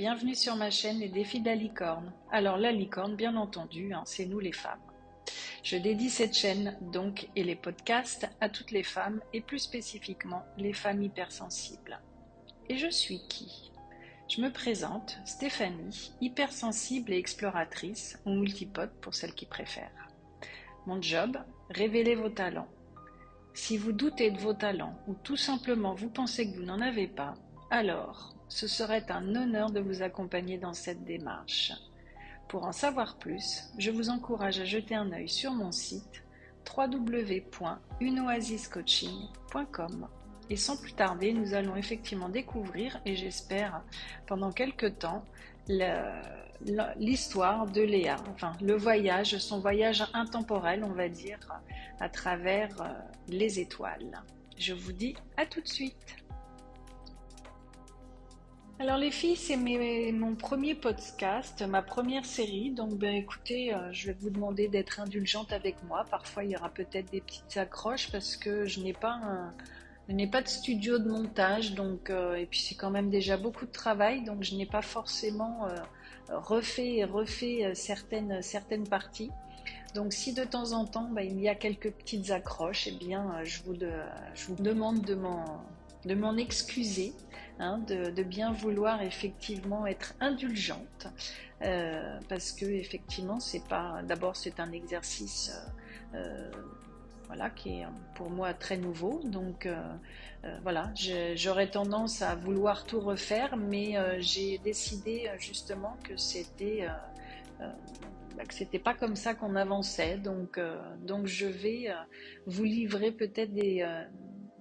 bienvenue sur ma chaîne Les défis de la licorne. Alors la licorne, bien entendu, hein, c'est nous les femmes. Je dédie cette chaîne donc et les podcasts à toutes les femmes et plus spécifiquement les femmes hypersensibles. Et je suis qui? Je me présente, Stéphanie, hypersensible et exploratrice, ou multipote pour celles qui préfèrent. Mon job, révéler vos talents. Si vous doutez de vos talents ou tout simplement vous pensez que vous n'en avez pas, alors ce serait un honneur de vous accompagner dans cette démarche. Pour en savoir plus, je vous encourage à jeter un œil sur mon site www.unoasiscoaching.com. Et sans plus tarder, nous allons effectivement découvrir, et j'espère pendant quelques temps, l'histoire de Léa, le voyage, son voyage intemporel, on va dire, à travers euh, les étoiles. Je vous dis à tout de suite. Alors les filles, c'est mon premier podcast, ma première série. Donc ben écoutez, euh, je vais vous demander d'être indulgente avec moi. Parfois il y aura peut-être des petites accroches parce que je n'ai pas de studio de montage, donc euh, et puis c'est quand même déjà beaucoup de travail, donc je n'ai pas forcément euh, refait refait certaines parties. Donc si de temps en temps ben, il y a quelques petites accroches, eh bien je vous, demande de m'en excuser, hein, de, bien vouloir effectivement être indulgente, euh, parce que effectivement c'est pas, d'abord c'est un exercice, euh, euh, voilà, qui est pour moi très nouveau, donc voilà, j'aurais tendance à vouloir tout refaire, mais j'ai décidé justement que c'était que c'était pas comme ça qu'on avançait, donc donc je vais vous livrer peut-être des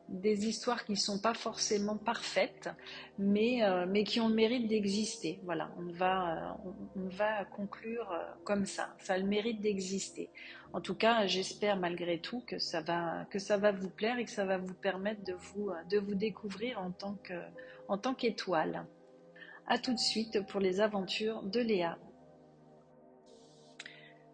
des histoires qui ne sont pas forcément parfaites, mais, euh, mais qui ont le mérite d'exister. Voilà, on va, euh, conclure euh, comme ça. Ça a le mérite d'exister. En tout cas, j'espère malgré tout que ça va, que ça va vous plaire et que ça va vous permettre de vous, de vous découvrir en tant que, en tant qu'étoile. À tout de suite pour les aventures de Léa.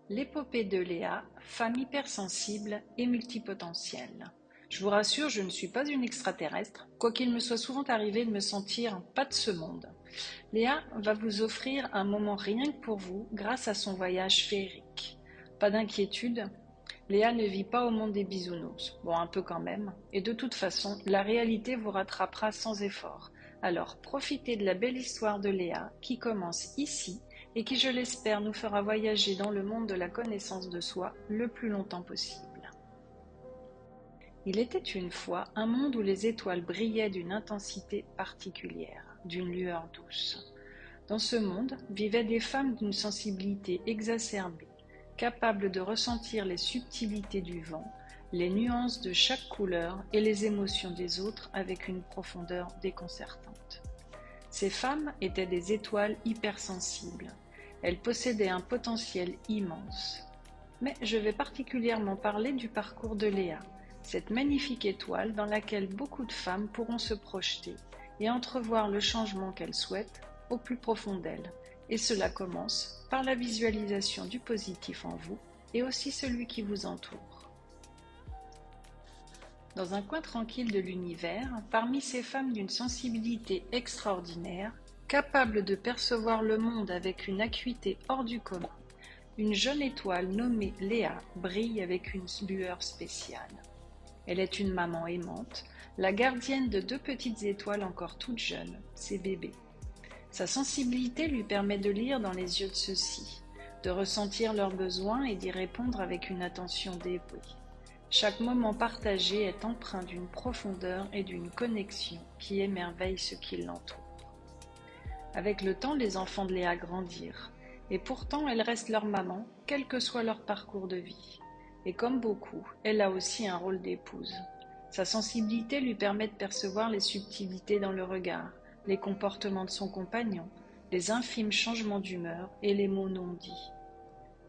L'épopée de Léa, femme hypersensible et multipotentielle. Je vous rassure, je ne suis pas une extraterrestre, quoiqu'il me soit souvent arrivé de me sentir pas de ce monde. Léa va vous offrir un moment rien que pour vous grâce à son voyage féerique. Pas d'inquiétude, Léa ne vit pas au monde des bisounours. Bon, un peu quand même. Et de toute façon, la réalité vous rattrapera sans effort. Alors profitez de la belle histoire de Léa qui commence ici et qui, je l'espère, nous fera voyager dans le monde de la connaissance de soi le plus longtemps possible. Il était une fois un monde où les étoiles brillaient d'une intensité particulière, d'une lueur douce. Dans ce monde vivaient des femmes d'une sensibilité exacerbée, capables de ressentir les subtilités du vent, les nuances de chaque couleur et les émotions des autres avec une profondeur déconcertante. Ces femmes étaient des étoiles hypersensibles. Elles possédaient un potentiel immense. Mais je vais particulièrement parler du parcours de Léa, cette magnifique étoile dans laquelle beaucoup de femmes pourront se projeter et entrevoir le changement qu'elles souhaitent au plus profond d'elles. Et cela commence par la visualisation du positif en vous et aussi celui qui vous entoure. Dans un coin tranquille de l'univers, parmi ces femmes d'une sensibilité extraordinaire, capables de percevoir le monde avec une acuité hors du commun, une jeune étoile nommée Léa brille avec une lueur spéciale. Elle est une maman aimante, la gardienne de deux petites étoiles encore toutes jeunes, ses bébés. Sa sensibilité lui permet de lire dans les yeux de ceux-ci, de ressentir leurs besoins et d'y répondre avec une attention dévouée. Chaque moment partagé est empreint d'une profondeur et d'une connexion qui émerveille ceux qui l'entourent. Avec le temps, les enfants de Léa grandirent, et pourtant elle reste leur maman, quel que soit leur parcours de vie. Et comme beaucoup, elle a aussi un rôle d'épouse. Sa sensibilité lui permet de percevoir les subtilités dans le regard, les comportements de son compagnon, les infimes changements d'humeur et les mots non dits.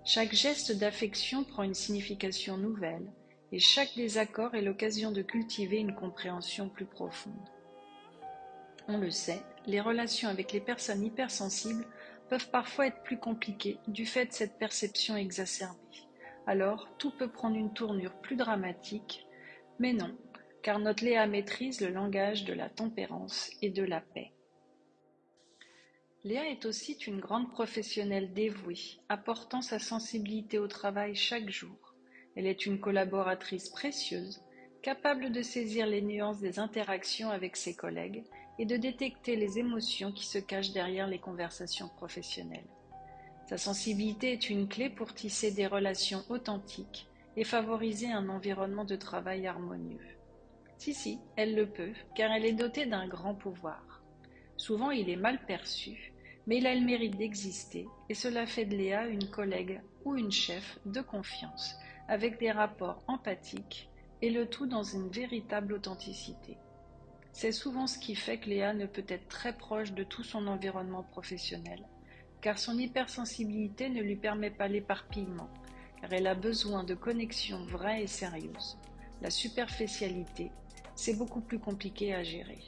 Chaque geste d'affection prend une signification nouvelle, et chaque désaccord est l'occasion de cultiver une compréhension plus profonde. On le sait, les relations avec les personnes hypersensibles peuvent parfois être plus compliquées du fait de cette perception exacerbée alors tout peut prendre une tournure plus dramatique, mais non, car notre Léa maîtrise le langage de la tempérance et de la paix. Léa est aussi une grande professionnelle dévouée, apportant sa sensibilité au travail chaque jour. Elle est une collaboratrice précieuse, capable de saisir les nuances des interactions avec ses collègues et de détecter les émotions qui se cachent derrière les conversations professionnelles. Sa sensibilité est une clé pour tisser des relations authentiques et favoriser un environnement de travail harmonieux. Si, si, elle le peut, car elle est dotée d'un grand pouvoir. Souvent il est mal perçu, mais il a le mérite d'exister, et cela fait de Léa une collègue ou une chef de confiance, avec des rapports empathiques, et le tout dans une véritable authenticité. C'est souvent ce qui fait que Léa ne peut être très proche de tout son environnement professionnel, car son hypersensibilité ne lui permet pas l'éparpillement, car elle a besoin de connexions vraies et sérieuses. La superficialité, c'est beaucoup plus compliqué à gérer.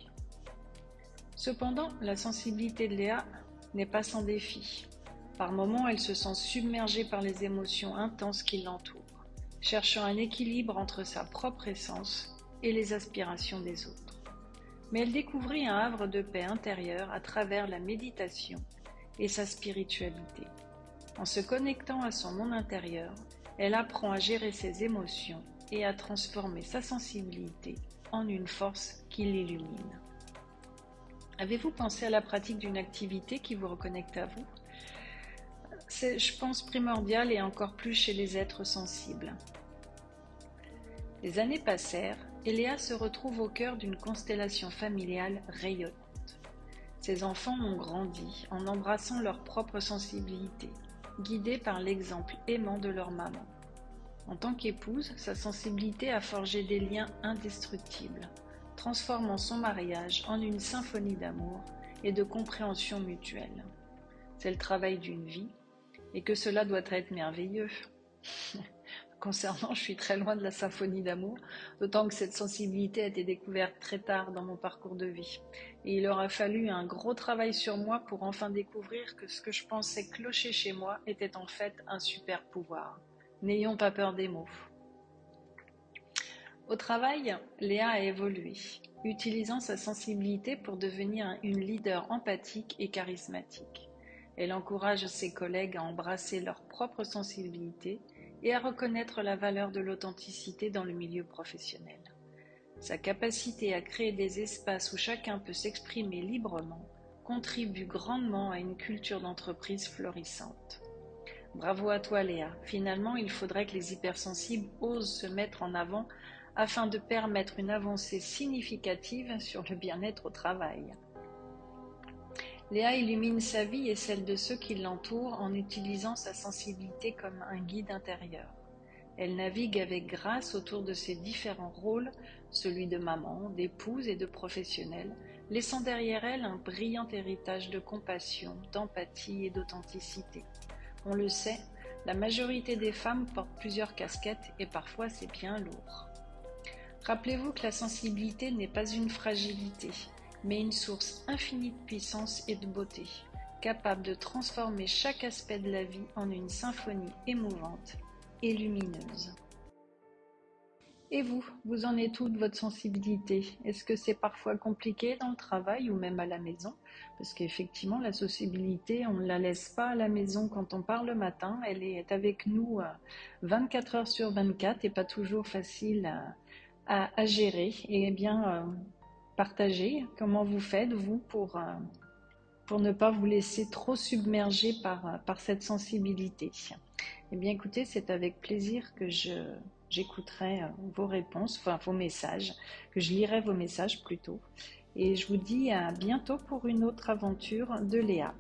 Cependant, la sensibilité de Léa n'est pas sans défi. Par moments, elle se sent submergée par les émotions intenses qui l'entourent, cherchant un équilibre entre sa propre essence et les aspirations des autres mais elle découvrit un havre de paix intérieure à travers la méditation et sa spiritualité. En se connectant à son monde intérieur, elle apprend à gérer ses émotions et à transformer sa sensibilité en une force qui l'illumine. Avez-vous pensé à la pratique d'une activité qui vous reconnecte à vous? C'est, je pense, primordial et encore plus chez les êtres sensibles. Les années passèrent et se retrouve au cœur d'une constellation familiale rayonnante. Ses enfants ont grandi en embrassant leur propre sensibilité, guidés par l'exemple aimant de leur maman. En tant qu'épouse, sa sensibilité a forgé des liens indestructibles, transformant son mariage en une symphonie d'amour et de compréhension mutuelle. C'est le travail d'une vie, et que cela doit être merveilleux. concernant, je suis très loin de la symphonie d'amour, d'autant que cette sensibilité a été découverte très tard dans mon parcours de vie. Et il aura fallu un gros travail sur moi pour enfin découvrir que ce que je pensais clocher chez moi était en fait un super pouvoir. N'ayons pas peur des mots. Au travail, Léa a évolué, utilisant sa sensibilité pour devenir une leader empathique et charismatique. Elle encourage ses collègues à embrasser leur propre sensibilité et à reconnaître la valeur de l'authenticité dans le milieu professionnel. Sa capacité à créer des espaces où chacun peut s'exprimer librement contribue grandement à une culture d'entreprise florissante. Bravo à toi Léa. Finalement, il faudrait que les hypersensibles osent se mettre en avant afin de permettre une avancée significative sur le bien-être au travail. Léa illumine sa vie et celle de ceux qui l'entourent en utilisant sa sensibilité comme un guide intérieur. Elle navigue avec grâce autour de ses différents rôles, celui de maman, d'épouse et de professionnelle, laissant derrière elle un brillant héritage de compassion, d'empathie et d'authenticité. On le sait, la majorité des femmes portent plusieurs casquettes et parfois c'est bien lourd. Rappelez-vous que la sensibilité n'est pas une fragilité, mais une source infinie de puissance et de beauté, capable de transformer chaque aspect de la vie en une symphonie émouvante et lumineuse. Et vous, vous en êtes où de votre sensibilité? Est-ce que c'est parfois compliqué dans le travail ou même à la maison? Parce qu'effectivement, la sensibilité, on ne la laisse pas à la maison quand on part le matin. Elle est avec nous 24 euh, heures sur 24 et pas toujours facile à, gérer. Et eh bien, euh, partager comment vous faites, vous, pour, euh, pour ne pas vous laisser trop submerger par, euh, par cette sensibilité? Eh bien, écoutez, c'est avec plaisir que je, j'écouterai euh, vos réponses, enfin vos messages, que je lirai vos messages plutôt. Et je vous dis à bientôt pour une autre aventure de Léa.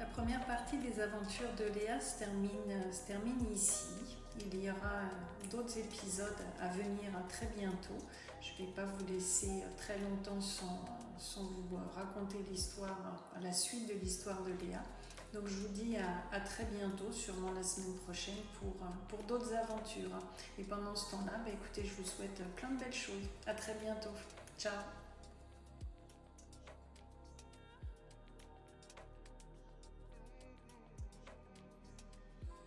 La première partie des aventures de Léa se termine, se termine ici. Il y aura d'autres épisodes à venir très bientôt. Je ne vais pas vous laisser très longtemps sans, vous raconter l'histoire, la suite de l'histoire de Léa. Donc je vous dis à, très bientôt, sûrement la semaine prochaine pour, pour d'autres aventures. Et pendant ce temps-là, bah, écoutez, je vous souhaite plein de belles choses. À très bientôt. Ciao